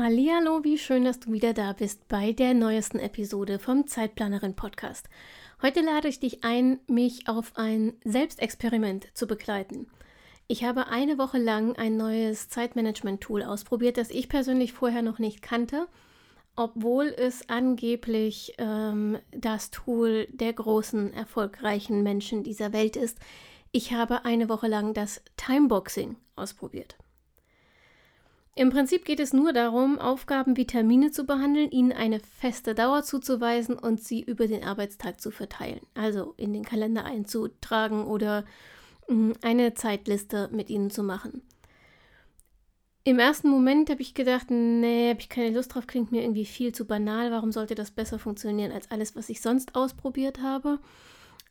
Hallo, wie schön, dass du wieder da bist bei der neuesten Episode vom Zeitplanerin Podcast. Heute lade ich dich ein, mich auf ein Selbstexperiment zu begleiten. Ich habe eine Woche lang ein neues Zeitmanagement-Tool ausprobiert, das ich persönlich vorher noch nicht kannte, obwohl es angeblich ähm, das Tool der großen, erfolgreichen Menschen dieser Welt ist. Ich habe eine Woche lang das Timeboxing ausprobiert. Im Prinzip geht es nur darum, Aufgaben wie Termine zu behandeln, ihnen eine feste Dauer zuzuweisen und sie über den Arbeitstag zu verteilen. Also in den Kalender einzutragen oder mm, eine Zeitliste mit ihnen zu machen. Im ersten Moment habe ich gedacht, nee, habe ich keine Lust drauf, klingt mir irgendwie viel zu banal. Warum sollte das besser funktionieren als alles, was ich sonst ausprobiert habe?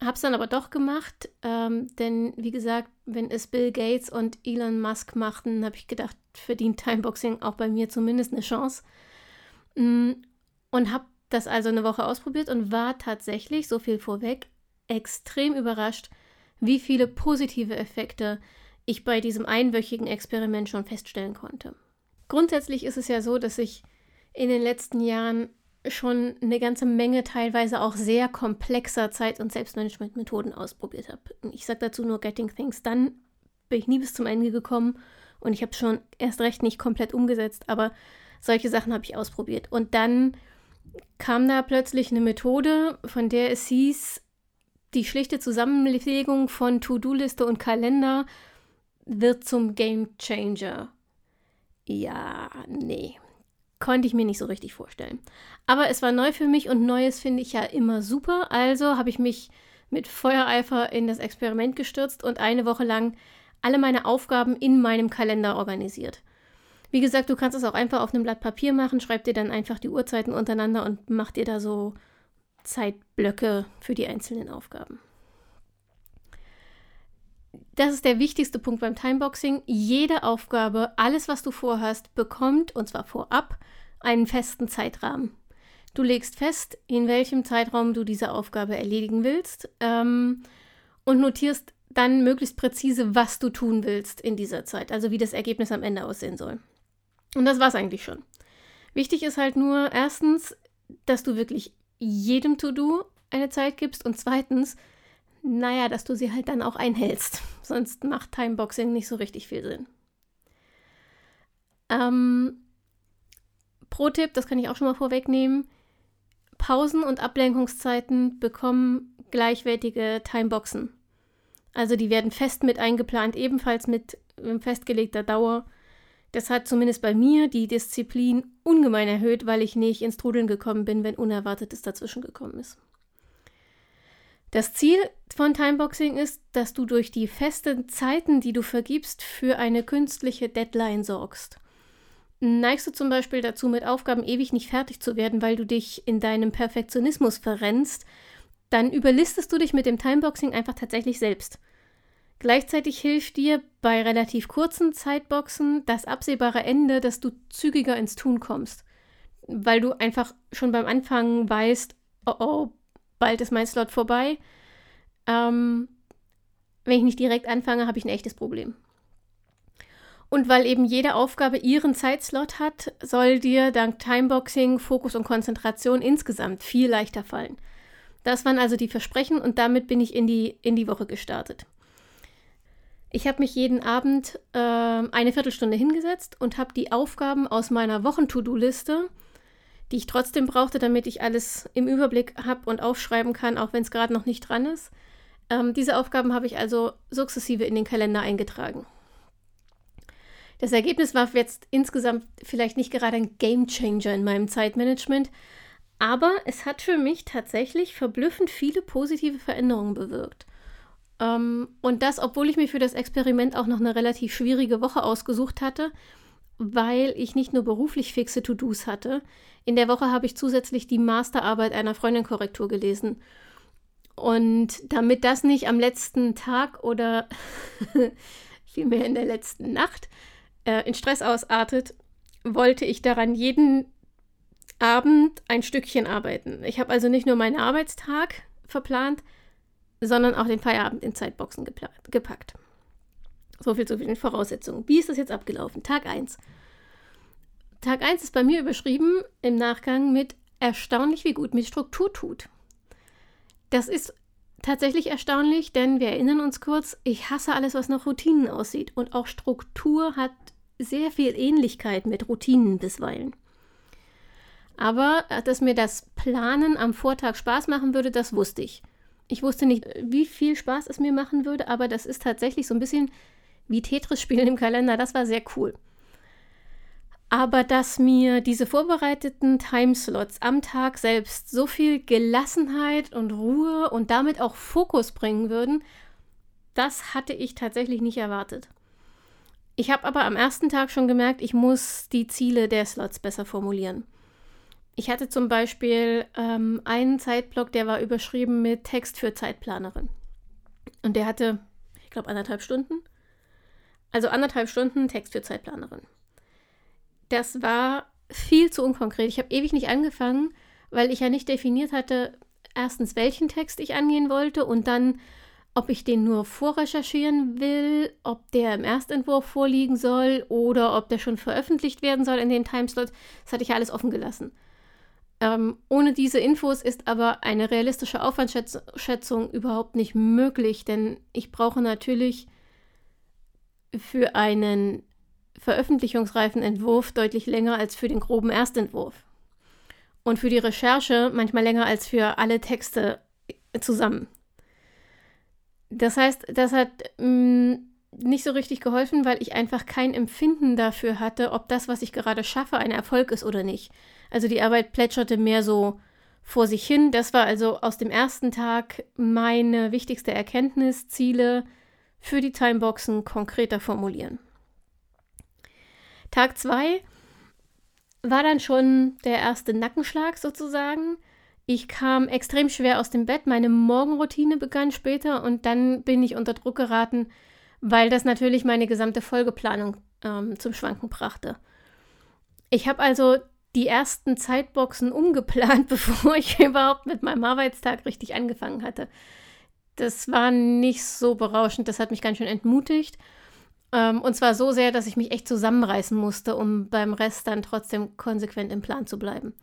Hab's dann aber doch gemacht, ähm, denn wie gesagt, wenn es Bill Gates und Elon Musk machten, habe ich gedacht, verdient Timeboxing auch bei mir zumindest eine Chance. Mm, und habe das also eine Woche ausprobiert und war tatsächlich, so viel vorweg, extrem überrascht, wie viele positive Effekte ich bei diesem einwöchigen Experiment schon feststellen konnte. Grundsätzlich ist es ja so, dass ich in den letzten Jahren schon eine ganze Menge teilweise auch sehr komplexer Zeit- und Selbstmanagement-Methoden ausprobiert habe. Ich sage dazu nur Getting Things Done, bin ich nie bis zum Ende gekommen und ich habe schon erst recht nicht komplett umgesetzt, aber solche Sachen habe ich ausprobiert. Und dann kam da plötzlich eine Methode, von der es hieß, die schlichte Zusammenlegung von To-Do-Liste und Kalender wird zum Game Changer. Ja, nee. Konnte ich mir nicht so richtig vorstellen. Aber es war neu für mich und Neues finde ich ja immer super. Also habe ich mich mit Feuereifer in das Experiment gestürzt und eine Woche lang alle meine Aufgaben in meinem Kalender organisiert. Wie gesagt, du kannst es auch einfach auf einem Blatt Papier machen, schreib dir dann einfach die Uhrzeiten untereinander und mach dir da so Zeitblöcke für die einzelnen Aufgaben. Das ist der wichtigste Punkt beim Timeboxing. Jede Aufgabe, alles, was du vorhast, bekommt, und zwar vorab, einen festen Zeitrahmen. Du legst fest, in welchem Zeitraum du diese Aufgabe erledigen willst ähm, und notierst dann möglichst präzise, was du tun willst in dieser Zeit, also wie das Ergebnis am Ende aussehen soll. Und das war es eigentlich schon. Wichtig ist halt nur erstens, dass du wirklich jedem To-Do eine Zeit gibst und zweitens, naja, dass du sie halt dann auch einhältst. Sonst macht Timeboxing nicht so richtig viel Sinn. Ähm, Pro-Tipp, das kann ich auch schon mal vorwegnehmen. Pausen und Ablenkungszeiten bekommen gleichwertige Timeboxen. Also die werden fest mit eingeplant, ebenfalls mit ähm, festgelegter Dauer. Das hat zumindest bei mir die Disziplin ungemein erhöht, weil ich nicht ins Trudeln gekommen bin, wenn Unerwartetes dazwischen gekommen ist. Das Ziel von Timeboxing ist, dass du durch die festen Zeiten, die du vergibst, für eine künstliche Deadline sorgst. Neigst du zum Beispiel dazu, mit Aufgaben ewig nicht fertig zu werden, weil du dich in deinem Perfektionismus verrennst, dann überlistest du dich mit dem Timeboxing einfach tatsächlich selbst. Gleichzeitig hilft dir bei relativ kurzen Zeitboxen das absehbare Ende, dass du zügiger ins Tun kommst. Weil du einfach schon beim Anfang weißt, oh oh, bald ist mein Slot vorbei. Ähm, wenn ich nicht direkt anfange, habe ich ein echtes Problem. Und weil eben jede Aufgabe ihren Zeitslot hat, soll dir dank Timeboxing Fokus und Konzentration insgesamt viel leichter fallen. Das waren also die Versprechen und damit bin ich in die, in die Woche gestartet. Ich habe mich jeden Abend äh, eine Viertelstunde hingesetzt und habe die Aufgaben aus meiner Wochen-To-Do-Liste, die ich trotzdem brauchte, damit ich alles im Überblick habe und aufschreiben kann, auch wenn es gerade noch nicht dran ist. Ähm, diese Aufgaben habe ich also sukzessive in den Kalender eingetragen. Das Ergebnis war jetzt insgesamt vielleicht nicht gerade ein Game Changer in meinem Zeitmanagement, aber es hat für mich tatsächlich verblüffend viele positive Veränderungen bewirkt. Ähm, und das, obwohl ich mir für das Experiment auch noch eine relativ schwierige Woche ausgesucht hatte weil ich nicht nur beruflich fixe To-Dos hatte. In der Woche habe ich zusätzlich die Masterarbeit einer Freundin Korrektur gelesen. Und damit das nicht am letzten Tag oder vielmehr in der letzten Nacht äh, in Stress ausartet, wollte ich daran jeden Abend ein Stückchen arbeiten. Ich habe also nicht nur meinen Arbeitstag verplant, sondern auch den Feierabend in Zeitboxen gepackt. So viel zu den Voraussetzungen. Wie ist das jetzt abgelaufen? Tag 1. Tag 1 ist bei mir überschrieben im Nachgang mit erstaunlich, wie gut mit Struktur tut. Das ist tatsächlich erstaunlich, denn wir erinnern uns kurz, ich hasse alles, was nach Routinen aussieht. Und auch Struktur hat sehr viel Ähnlichkeit mit Routinen bisweilen. Aber äh, dass mir das Planen am Vortag Spaß machen würde, das wusste ich. Ich wusste nicht, wie viel Spaß es mir machen würde, aber das ist tatsächlich so ein bisschen wie Tetris spielen im Kalender. Das war sehr cool. Aber dass mir diese vorbereiteten Timeslots am Tag selbst so viel Gelassenheit und Ruhe und damit auch Fokus bringen würden, das hatte ich tatsächlich nicht erwartet. Ich habe aber am ersten Tag schon gemerkt, ich muss die Ziele der Slots besser formulieren. Ich hatte zum Beispiel ähm, einen Zeitblock, der war überschrieben mit Text für Zeitplanerin. Und der hatte, ich glaube, anderthalb Stunden. Also anderthalb Stunden Text für Zeitplanerin. Das war viel zu unkonkret. Ich habe ewig nicht angefangen, weil ich ja nicht definiert hatte, erstens, welchen Text ich angehen wollte und dann, ob ich den nur vorrecherchieren will, ob der im Erstentwurf vorliegen soll oder ob der schon veröffentlicht werden soll in dem Timeslot. Das hatte ich ja alles offen gelassen. Ähm, ohne diese Infos ist aber eine realistische Aufwandschätzung überhaupt nicht möglich, denn ich brauche natürlich für einen veröffentlichungsreifen Entwurf deutlich länger als für den groben Erstentwurf. Und für die Recherche manchmal länger als für alle Texte zusammen. Das heißt, das hat mh, mm, nicht so richtig geholfen, weil ich einfach kein Empfinden dafür hatte, ob das, was ich gerade schaffe, ein Erfolg ist oder nicht. Also die Arbeit plätscherte mehr so vor sich hin. Das war also aus dem ersten Tag meine wichtigste Erkenntnis, Ziele für die Timeboxen konkreter formulieren. Tag 2 war dann schon der erste Nackenschlag sozusagen. Ich kam extrem schwer aus dem Bett, meine Morgenroutine begann später und dann bin ich unter Druck geraten, weil das natürlich meine gesamte Folgeplanung ähm, zum Schwanken brachte. Ich habe also die ersten Zeitboxen umgeplant, bevor ich überhaupt mit meinem Arbeitstag richtig angefangen hatte. Das war nicht so berauschend, das hat mich ganz schön entmutigt. Ähm, und zwar so sehr, dass ich mich echt zusammenreißen musste, um beim Rest dann trotzdem konsequent im Plan zu bleiben.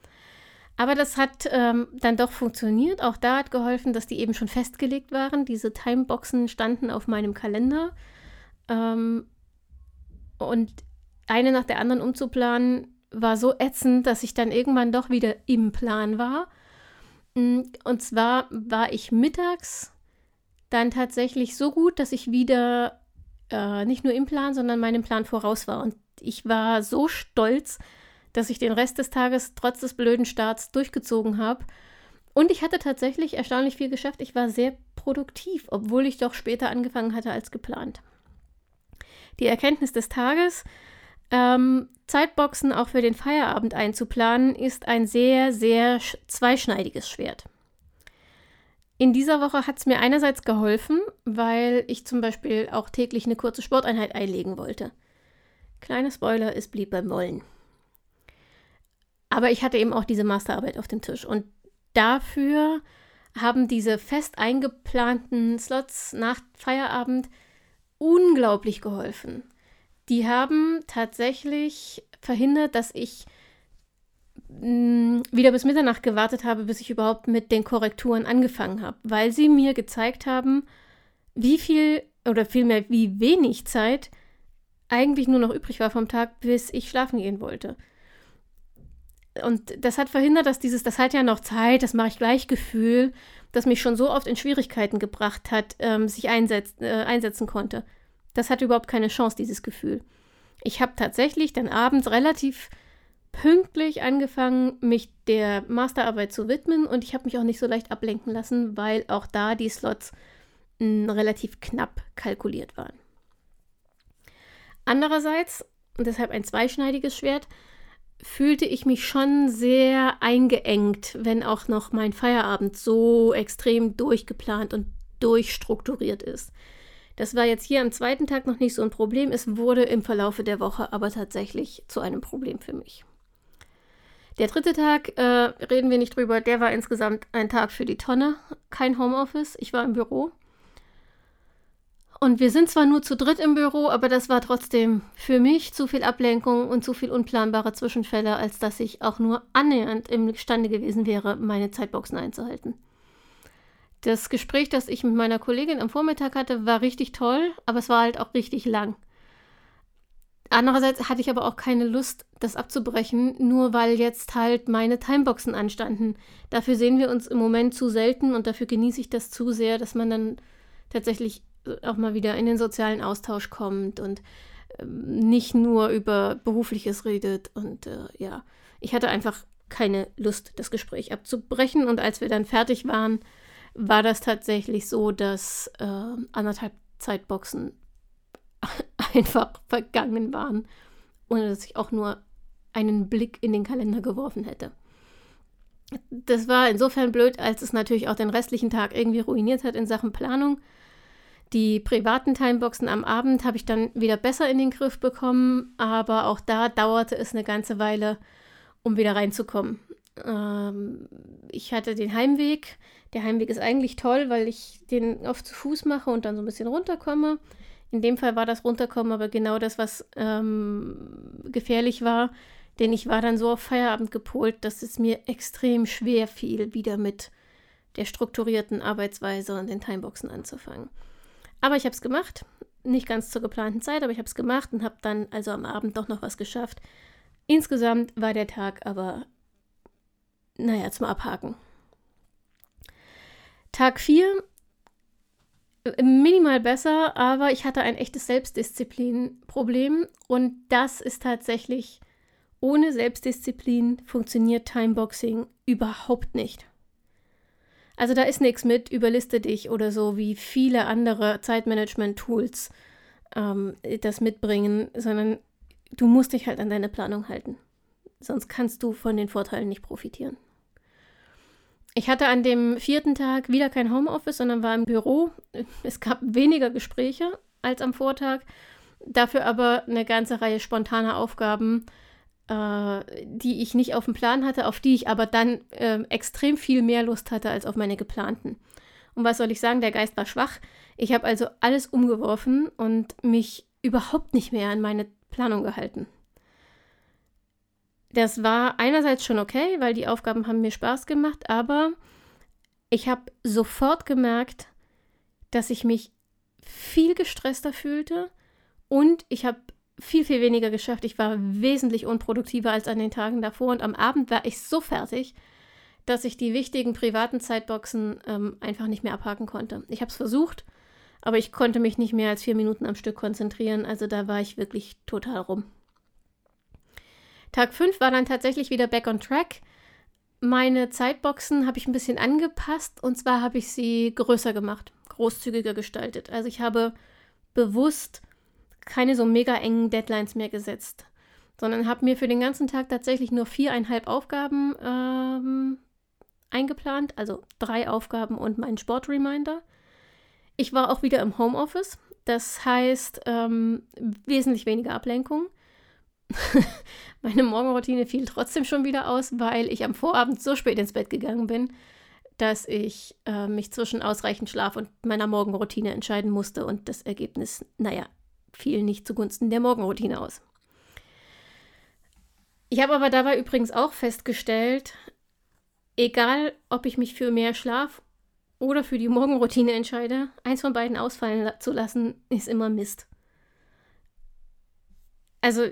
Aber das hat ähm, dann doch funktioniert. Auch da hat geholfen, dass die eben schon festgelegt waren. Diese Timeboxen standen auf meinem Kalender. Ähm, und eine nach der anderen umzuplanen, war so ätzend, dass ich dann irgendwann doch wieder im Plan war. Mm, und zwar war ich mittags dann tatsächlich so gut, dass ich wieder äh, nicht nur im Plan, sondern meinem Plan voraus war. Und ich war so stolz, dass ich den Rest des Tages trotz des blöden Starts durchgezogen habe. Und ich hatte tatsächlich erstaunlich viel geschafft. Ich war sehr produktiv, obwohl ich doch später angefangen hatte als geplant. Die Erkenntnis des Tages, ähm, Zeitboxen auch für den Feierabend einzuplanen, ist ein sehr, sehr zweischneidiges Schwert. In dieser Woche hat es mir einerseits geholfen, weil ich zum Beispiel auch täglich eine kurze Sporteinheit einlegen wollte. Kleiner Spoiler, es blieb beim Wollen. Aber ich hatte eben auch diese Masterarbeit auf dem Tisch und dafür haben diese fest eingeplanten Slots nach Feierabend unglaublich geholfen. Die haben tatsächlich verhindert, dass ich mh, wieder bis Mitternacht gewartet habe, bis ich überhaupt mit den Korrekturen angefangen habe, weil sie mir gezeigt haben, wie viel oder vielmehr wie wenig Zeit eigentlich nur noch übrig war vom Tag, bis ich schlafen gehen wollte. Und das hat verhindert, dass dieses, das hat ja noch Zeit, das mache ich gleich Gefühl, das mich schon so oft in Schwierigkeiten gebracht hat, ähm, sich einsetz, äh, einsetzen konnte. Das hat überhaupt keine Chance, dieses Gefühl. Ich habe tatsächlich dann abends relativ pünktlich angefangen, mich der Masterarbeit zu widmen und ich habe mich auch nicht so leicht ablenken lassen, weil auch da die Slots mh, hm, relativ knapp kalkuliert waren. Andererseits und deshalb ein zweischneidiges Schwert, fühlte ich mich schon sehr eingeengt, wenn auch noch mein Feierabend so extrem durchgeplant und durchstrukturiert ist. Das war jetzt hier am zweiten Tag noch nicht so ein Problem. Es wurde im Verlaufe der Woche aber tatsächlich zu einem Problem für mich. Der dritte Tag, äh, reden wir nicht drüber, der war insgesamt ein Tag für die Tonne. Kein Homeoffice, ich war im Büro. Und wir sind zwar nur zu dritt im Büro, aber das war trotzdem für mich zu viel Ablenkung und zu viel unplanbare Zwischenfälle, als dass ich auch nur annähernd imstande gewesen wäre, meine Zeitboxen einzuhalten. Das Gespräch, das ich mit meiner Kollegin am Vormittag hatte, war richtig toll, aber es war halt auch richtig lang. Andererseits hatte ich aber auch keine Lust, das abzubrechen, nur weil jetzt halt meine Timeboxen anstanden. Dafür sehen wir uns im Moment zu selten und dafür genieße ich das zu sehr, dass man dann tatsächlich auch mal wieder in den sozialen Austausch kommt und äh, nicht nur über Berufliches redet. Und äh, ja, ich hatte einfach keine Lust, das Gespräch abzubrechen. Und als wir dann fertig waren, war das tatsächlich so, dass äh, anderthalb Zeitboxen einfach vergangen waren, ohne dass ich auch nur einen Blick in den Kalender geworfen hätte. Das war insofern blöd, als es natürlich auch den restlichen Tag irgendwie ruiniert hat in Sachen Planung. Die privaten Timeboxen am Abend habe ich dann wieder besser in den Griff bekommen, aber auch da dauerte es eine ganze Weile, um wieder reinzukommen. Ähm, ich hatte den Heimweg. Der Heimweg ist eigentlich toll, weil ich den oft zu Fuß mache und dann so ein bisschen runterkomme. In dem Fall war das Runterkommen aber genau das, was ähm, gefährlich war, denn ich war dann so auf Feierabend gepolt, dass es mir extrem schwer fiel, wieder mit der strukturierten Arbeitsweise und den Timeboxen anzufangen. Aber ich habe es gemacht, nicht ganz zur geplanten Zeit, aber ich habe es gemacht und habe dann also am Abend doch noch was geschafft. Insgesamt war der Tag aber naja, zum Abhaken. Tag 4, minimal besser, aber ich hatte ein echtes Selbstdisziplin-Problem und das ist tatsächlich, ohne Selbstdisziplin funktioniert Timeboxing überhaupt nicht. Also da ist nichts mit, überliste dich oder so, wie viele andere Zeitmanagement-Tools ähm, das mitbringen, sondern du musst dich halt an deine Planung halten. Sonst kannst du von den Vorteilen nicht profitieren. Ich hatte an dem vierten Tag wieder kein Homeoffice, sondern war im Büro. Es gab weniger Gespräche als am Vortag, dafür aber eine ganze Reihe spontaner Aufgaben, äh, die ich nicht auf dem Plan hatte, auf die ich aber dann äh, extrem viel mehr Lust hatte als auf meine geplanten. Und was soll ich sagen, der Geist war schwach. Ich habe also alles umgeworfen und mich überhaupt nicht mehr an meine Planung gehalten. Das war einerseits schon okay, weil die Aufgaben haben mir Spaß gemacht, aber ich habe sofort gemerkt, dass ich mich viel gestresster fühlte und ich habe viel, viel weniger geschafft. Ich war wesentlich unproduktiver als an den Tagen davor und am Abend war ich so fertig, dass ich die wichtigen privaten Zeitboxen ähm, einfach nicht mehr abhaken konnte. Ich habe es versucht, aber ich konnte mich nicht mehr als vier Minuten am Stück konzentrieren. Also da war ich wirklich total rum. Tag 5 war dann tatsächlich wieder back on track. Meine Zeitboxen habe ich ein bisschen angepasst und zwar habe ich sie größer gemacht, großzügiger gestaltet. Also ich habe bewusst keine so mega engen Deadlines mehr gesetzt, sondern habe mir für den ganzen Tag tatsächlich nur viereinhalb Aufgaben ähm, eingeplant, also drei Aufgaben und meinen Sportreminder. Ich war auch wieder im Homeoffice, das heißt ähm, wesentlich weniger Ablenkung. Meine Morgenroutine fiel trotzdem schon wieder aus, weil ich am Vorabend so spät ins Bett gegangen bin, dass ich äh, mich zwischen ausreichend Schlaf und meiner Morgenroutine entscheiden musste und das Ergebnis, naja, fiel nicht zugunsten der Morgenroutine aus. Ich habe aber dabei übrigens auch festgestellt, egal ob ich mich für mehr Schlaf oder für die Morgenroutine entscheide, eins von beiden ausfallen zu lassen, ist immer Mist. Also,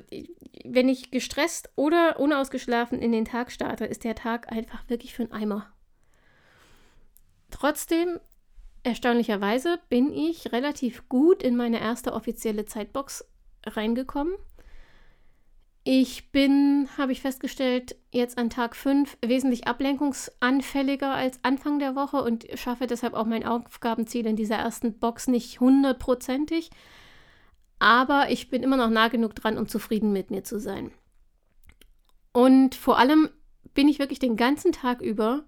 wenn ich gestresst oder unausgeschlafen in den Tag starte, ist der Tag einfach wirklich für einen Eimer. Trotzdem, erstaunlicherweise, bin ich relativ gut in meine erste offizielle Zeitbox reingekommen. Ich bin, habe ich festgestellt, jetzt an Tag 5 wesentlich ablenkungsanfälliger als Anfang der Woche und schaffe deshalb auch mein Aufgabenziel in dieser ersten Box nicht hundertprozentig. Aber ich bin immer noch nah genug dran, um zufrieden mit mir zu sein. Und vor allem bin ich wirklich den ganzen Tag über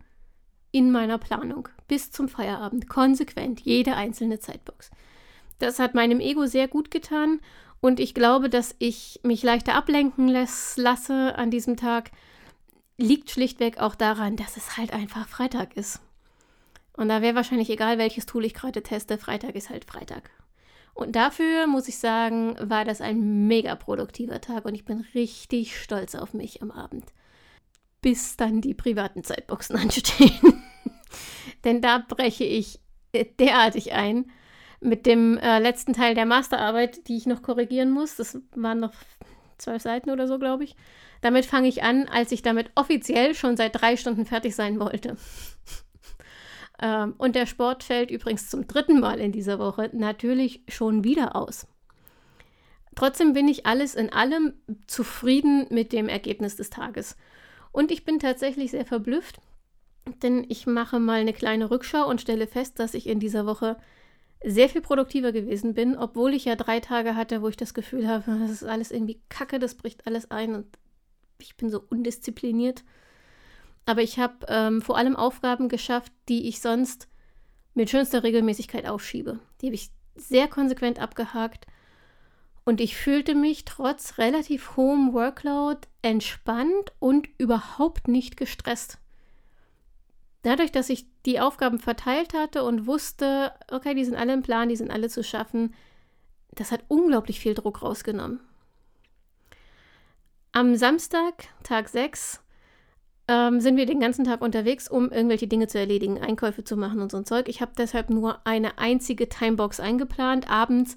in meiner Planung bis zum Feierabend konsequent jede einzelne Zeitbox. Das hat meinem Ego sehr gut getan und ich glaube, dass ich mich leichter ablenken lasse an diesem Tag, liegt schlichtweg auch daran, dass es halt einfach Freitag ist. Und da wäre wahrscheinlich egal, welches Tool ich gerade teste, Freitag ist halt Freitag. Und dafür muss ich sagen, war das ein mega produktiver Tag und ich bin richtig stolz auf mich am Abend. Bis dann die privaten Zeitboxen anstehen. Denn da breche ich derartig ein mit dem äh, letzten Teil der Masterarbeit, die ich noch korrigieren muss. Das waren noch zwölf Seiten oder so, glaube ich. Damit fange ich an, als ich damit offiziell schon seit drei Stunden fertig sein wollte. Ähm, und der Sport fällt übrigens zum dritten Mal in dieser Woche natürlich schon wieder aus. Trotzdem bin ich alles in allem zufrieden mit dem Ergebnis des Tages. Und ich bin tatsächlich sehr verblüfft, denn ich mache mal eine kleine Rückschau und stelle fest, dass ich in dieser Woche sehr viel produktiver gewesen bin, obwohl ich ja drei Tage hatte, wo ich das Gefühl habe, das ist alles irgendwie kacke, das bricht alles ein und ich bin so undiszipliniert. Aber ich habe ähm, vor allem Aufgaben geschafft, die ich sonst mit schönster Regelmäßigkeit aufschiebe. Die habe ich sehr konsequent abgehakt und ich fühlte mich trotz relativ hohem Workload entspannt und überhaupt nicht gestresst. Dadurch, dass ich die Aufgaben verteilt hatte und wusste, okay, die sind alle im Plan, die sind alle zu schaffen, das hat unglaublich viel Druck rausgenommen. Am Samstag, Tag 6, ähm, sind wir den ganzen Tag unterwegs, um irgendwelche Dinge zu erledigen, Einkäufe zu machen und so ein Zeug. Ich habe deshalb nur eine einzige Timebox eingeplant. Abends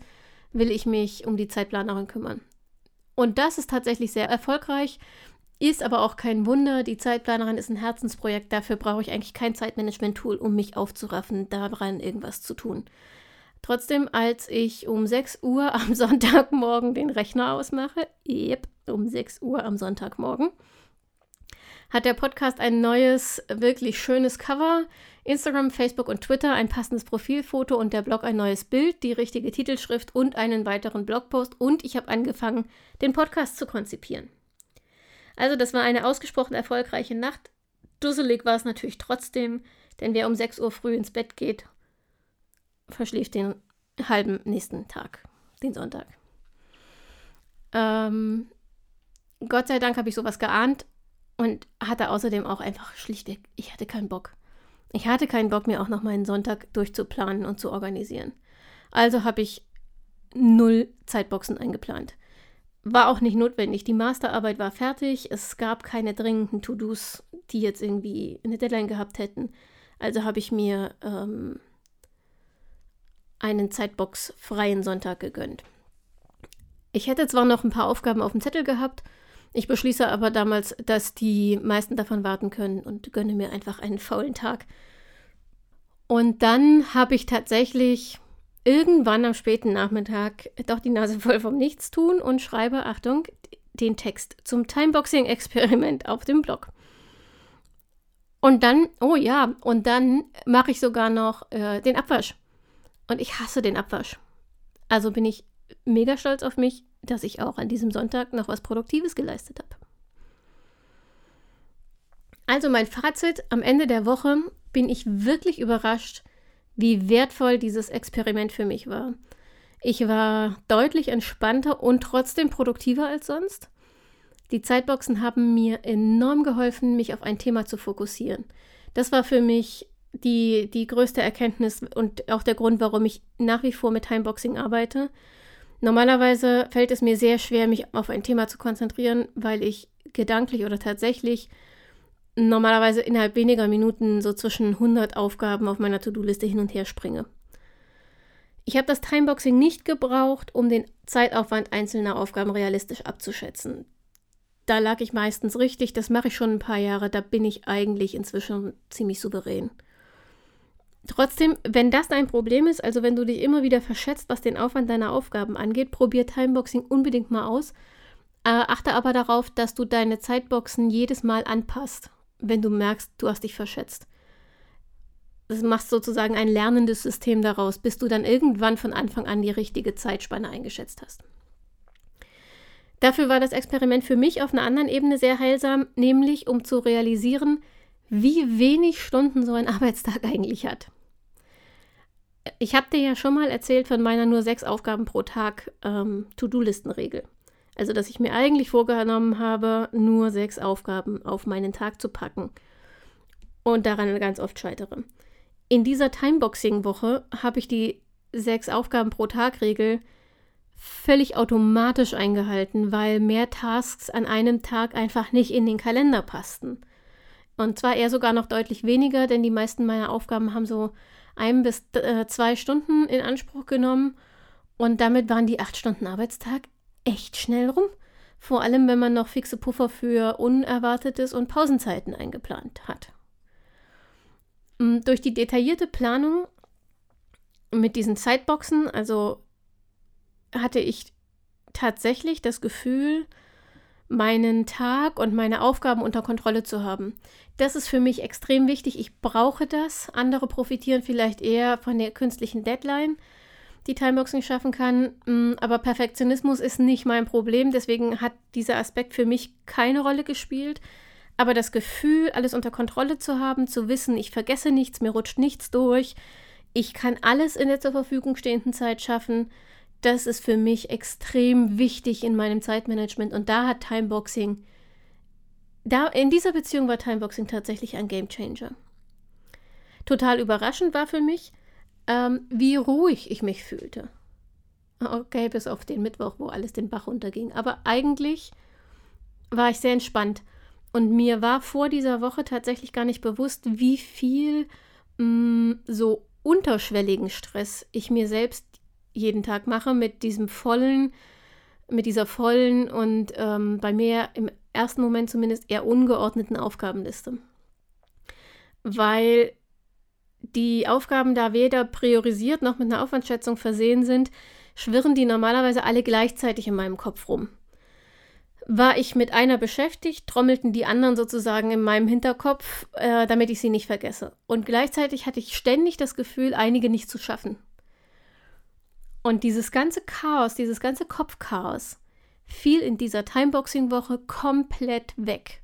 will ich mich um die Zeitplanerin kümmern. Und das ist tatsächlich sehr erfolgreich. Ist aber auch kein Wunder. Die Zeitplanerin ist ein Herzensprojekt. Dafür brauche ich eigentlich kein Zeitmanagement-Tool, um mich aufzuraffen, daran irgendwas zu tun. Trotzdem, als ich um 6 Uhr am Sonntagmorgen den Rechner ausmache, yep, um 6 Uhr am Sonntagmorgen, hat der Podcast ein neues, wirklich schönes Cover. Instagram, Facebook und Twitter ein passendes Profilfoto und der Blog ein neues Bild, die richtige Titelschrift und einen weiteren Blogpost. Und ich habe angefangen, den Podcast zu konzipieren. Also das war eine ausgesprochen erfolgreiche Nacht. Dusselig war es natürlich trotzdem, denn wer um 6 Uhr früh ins Bett geht, verschläft den halben nächsten Tag, den Sonntag. Ähm, Gott sei Dank habe ich sowas geahnt und hatte außerdem auch einfach schlichtweg, ich hatte keinen Bock. Ich hatte keinen Bock, mir auch noch meinen Sonntag durchzuplanen und zu organisieren. Also habe ich null Zeitboxen eingeplant. War auch nicht notwendig. Die Masterarbeit war fertig. Es gab keine dringenden To-Dos, die jetzt irgendwie eine Deadline gehabt hätten. Also habe ich mir ähm, einen Zeitbox-freien Sonntag gegönnt. Ich hätte zwar noch ein paar Aufgaben auf dem Zettel gehabt, ich beschließe aber damals, dass die meisten davon warten können und gönne mir einfach einen faulen Tag. Und dann habe ich tatsächlich irgendwann am späten Nachmittag doch die Nase voll vom Nichtstun und schreibe, Achtung, den Text zum Timeboxing-Experiment auf dem Blog. Und dann, oh ja, und dann mache ich sogar noch äh, den Abwasch. Und ich hasse den Abwasch. Also bin ich mega stolz auf mich, dass ich auch an diesem Sonntag noch was Produktives geleistet habe. Also mein Fazit, am Ende der Woche bin ich wirklich überrascht, wie wertvoll dieses Experiment für mich war. Ich war deutlich entspannter und trotzdem produktiver als sonst. Die Zeitboxen haben mir enorm geholfen, mich auf ein Thema zu fokussieren. Das war für mich die, die größte Erkenntnis und auch der Grund, warum ich nach wie vor mit Timeboxing arbeite. Normalerweise fällt es mir sehr schwer, mich auf ein Thema zu konzentrieren, weil ich gedanklich oder tatsächlich normalerweise innerhalb weniger Minuten so zwischen 100 Aufgaben auf meiner To-Do-Liste hin und her springe. Ich habe das Timeboxing nicht gebraucht, um den Zeitaufwand einzelner Aufgaben realistisch abzuschätzen. Da lag ich meistens richtig, das mache ich schon ein paar Jahre, da bin ich eigentlich inzwischen ziemlich souverän. Trotzdem, wenn das dein Problem ist, also wenn du dich immer wieder verschätzt, was den Aufwand deiner Aufgaben angeht, probier Timeboxing unbedingt mal aus. Äh, achte aber darauf, dass du deine Zeitboxen jedes Mal anpasst, wenn du merkst, du hast dich verschätzt. das machst sozusagen ein lernendes System daraus, bis du dann irgendwann von Anfang an die richtige Zeitspanne eingeschätzt hast. Dafür war das Experiment für mich auf einer anderen Ebene sehr heilsam, nämlich um zu realisieren, wie wenig Stunden so ein Arbeitstag eigentlich hat. Ich habe dir ja schon mal erzählt von meiner nur sechs Aufgaben pro Tag ähm, To-Do-Listenregel. Also, dass ich mir eigentlich vorgenommen habe, nur sechs Aufgaben auf meinen Tag zu packen und daran ganz oft scheitere. In dieser Timeboxing-Woche habe ich die sechs Aufgaben pro Tag-Regel völlig automatisch eingehalten, weil mehr Tasks an einem Tag einfach nicht in den Kalender passten. Und zwar eher sogar noch deutlich weniger, denn die meisten meiner Aufgaben haben so ein bis äh, zwei Stunden in Anspruch genommen. Und damit waren die acht Stunden Arbeitstag echt schnell rum. Vor allem, wenn man noch fixe Puffer für Unerwartetes und Pausenzeiten eingeplant hat. Mm, durch die detaillierte Planung mit diesen Zeitboxen, also hatte ich tatsächlich das Gefühl, meinen Tag und meine Aufgaben unter Kontrolle zu haben. Das ist für mich extrem wichtig. Ich brauche das. Andere profitieren vielleicht eher von der künstlichen Deadline, die Timeboxing schaffen kann. Mm, aber Perfektionismus ist nicht mein Problem. Deswegen hat dieser Aspekt für mich keine Rolle gespielt. Aber das Gefühl, alles unter Kontrolle zu haben, zu wissen, ich vergesse nichts, mir rutscht nichts durch, ich kann alles in der zur Verfügung stehenden Zeit schaffen, das ist für mich extrem wichtig in meinem Zeitmanagement und da hat Timeboxing, da, in dieser Beziehung war Timeboxing tatsächlich ein Gamechanger. Total überraschend war für mich, ähm, wie ruhig ich mich fühlte. Okay, bis auf den Mittwoch, wo alles den Bach unterging. Aber eigentlich war ich sehr entspannt. Und mir war vor dieser Woche tatsächlich gar nicht bewusst, wie viel mh, mm, so unterschwelligen Stress ich mir selbst jeden Tag mache, mit diesem vollen, mit dieser vollen und ähm, bei mir im ersten Moment zumindest eher ungeordneten Aufgabenliste. Weil die Aufgaben da weder priorisiert noch mit einer Aufwandschätzung versehen sind, schwirren die normalerweise alle gleichzeitig in meinem Kopf rum. War ich mit einer beschäftigt, trommelten die anderen sozusagen in meinem Hinterkopf, äh, damit ich sie nicht vergesse. Und gleichzeitig hatte ich ständig das Gefühl, einige nicht zu schaffen. Und dieses ganze Chaos, dieses ganze Kopfchaos fiel in dieser Timeboxing-Woche komplett weg,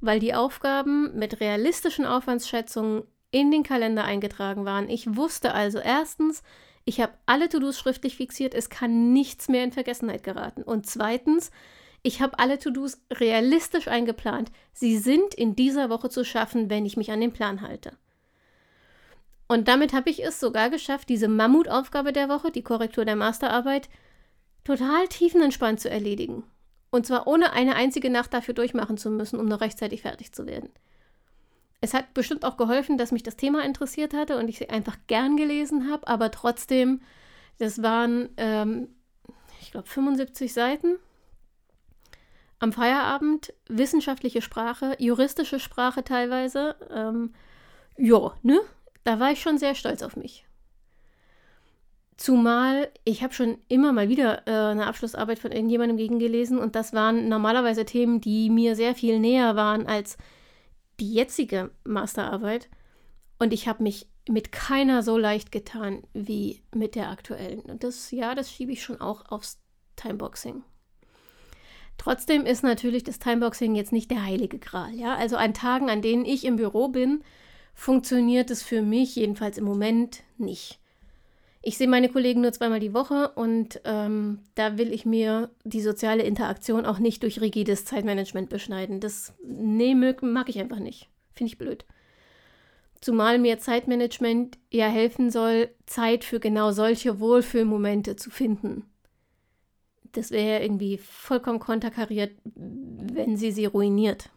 weil die Aufgaben mit realistischen Aufwandsschätzungen in den Kalender eingetragen waren. Ich wusste also erstens, ich habe alle To-Dos schriftlich fixiert, es kann nichts mehr in Vergessenheit geraten. Und zweitens, ich habe alle To-Dos realistisch eingeplant. Sie sind in dieser Woche zu schaffen, wenn ich mich an den Plan halte. Und damit habe ich es sogar geschafft, diese Mammutaufgabe der Woche, die Korrektur der Masterarbeit, total tiefenentspannt zu erledigen. Und zwar ohne eine einzige Nacht dafür durchmachen zu müssen, um noch rechtzeitig fertig zu werden. Es hat bestimmt auch geholfen, dass mich das Thema interessiert hatte und ich sie einfach gern gelesen habe, aber trotzdem, das waren, ähm, ich glaube, 75 Seiten am Feierabend, wissenschaftliche Sprache, juristische Sprache teilweise. Ähm, ja, ne? Da war ich schon sehr stolz auf mich. Zumal ich habe schon immer mal wieder äh, eine Abschlussarbeit von irgendjemandem gegengelesen und das waren normalerweise Themen, die mir sehr viel näher waren als die jetzige Masterarbeit. Und ich habe mich mit keiner so leicht getan wie mit der aktuellen. Und das, ja, das schiebe ich schon auch aufs Timeboxing. Trotzdem ist natürlich das Timeboxing jetzt nicht der heilige Gral. Ja? Also an Tagen, an denen ich im Büro bin, funktioniert es für mich jedenfalls im Moment nicht. Ich sehe meine Kollegen nur zweimal die Woche und ähm, da will ich mir die soziale Interaktion auch nicht durch rigides Zeitmanagement beschneiden. Das nee, mag ich einfach nicht. Finde ich blöd. Zumal mir Zeitmanagement ja helfen soll, Zeit für genau solche Wohlfühlmomente zu finden. Das wäre ja irgendwie vollkommen konterkariert, wenn sie sie ruiniert.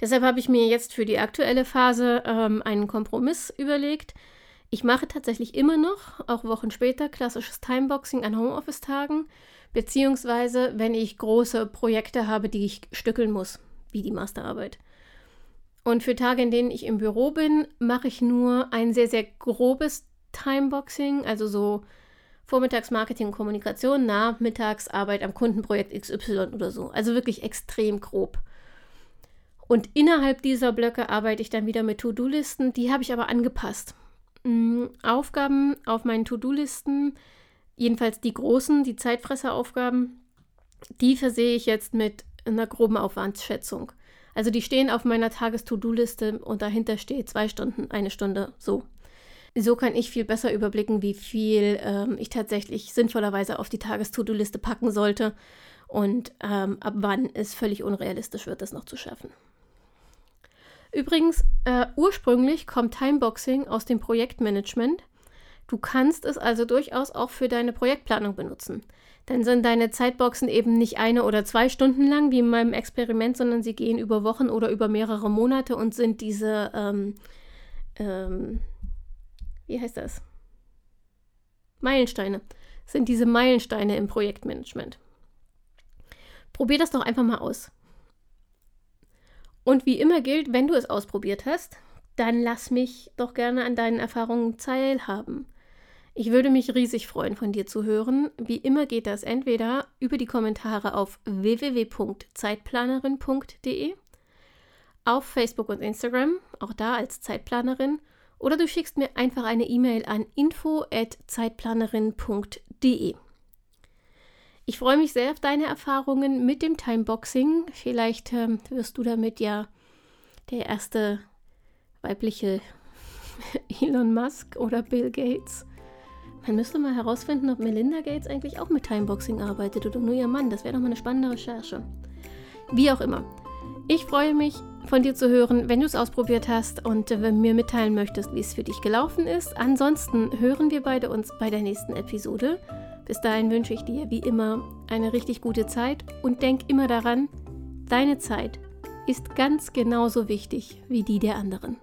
Deshalb habe ich mir jetzt für die aktuelle Phase ähm, einen Kompromiss überlegt. Ich mache tatsächlich immer noch, auch Wochen später, klassisches Timeboxing an Homeoffice-Tagen, beziehungsweise wenn ich große Projekte habe, die ich stückeln muss, wie die Masterarbeit. Und für Tage, in denen ich im Büro bin, mache ich nur ein sehr, sehr grobes Timeboxing, also so Vormittagsmarketing und Kommunikation, Nachmittagsarbeit am Kundenprojekt XY oder so. Also wirklich extrem grob. Und innerhalb dieser Blöcke arbeite ich dann wieder mit To-Do-Listen. Die habe ich aber angepasst. Mhm, Aufgaben auf meinen To-Do-Listen, jedenfalls die großen, die Zeitfresseraufgaben, die versehe ich jetzt mit einer groben Aufwandsschätzung. Also die stehen auf meiner Tages-To-Do-Liste und dahinter steht zwei Stunden, eine Stunde, so. So kann ich viel besser überblicken, wie viel ähm, ich tatsächlich sinnvollerweise auf die Tages-To-Do-Liste packen sollte und ähm, ab wann es völlig unrealistisch wird, das noch zu schaffen. Übrigens, äh, ursprünglich kommt Timeboxing aus dem Projektmanagement. Du kannst es also durchaus auch für deine Projektplanung benutzen. Dann sind deine Zeitboxen eben nicht eine oder zwei Stunden lang wie in meinem Experiment, sondern sie gehen über Wochen oder über mehrere Monate und sind diese, ähm, ähm, wie heißt das? Meilensteine. Sind diese Meilensteine im Projektmanagement. Probier das doch einfach mal aus. Und wie immer gilt, wenn du es ausprobiert hast, dann lass mich doch gerne an deinen Erfahrungen teilhaben. Ich würde mich riesig freuen, von dir zu hören. Wie immer geht das entweder über die Kommentare auf www.zeitplanerin.de, auf Facebook und Instagram, auch da als Zeitplanerin, oder du schickst mir einfach eine E-Mail an info@zeitplanerin.de. Ich freue mich sehr auf deine Erfahrungen mit dem Timeboxing. Vielleicht ähm, wirst du damit ja der erste weibliche Elon Musk oder Bill Gates. Man müsste mal herausfinden, ob Melinda Gates eigentlich auch mit Timeboxing arbeitet oder nur ihr Mann. Das wäre doch mal eine spannende Recherche. Wie auch immer. Ich freue mich, von dir zu hören, wenn du es ausprobiert hast und äh, mir mitteilen möchtest, wie es für dich gelaufen ist. Ansonsten hören wir beide uns bei der nächsten Episode. Bis dahin wünsche ich dir wie immer eine richtig gute Zeit und denk immer daran, deine Zeit ist ganz genauso wichtig wie die der anderen.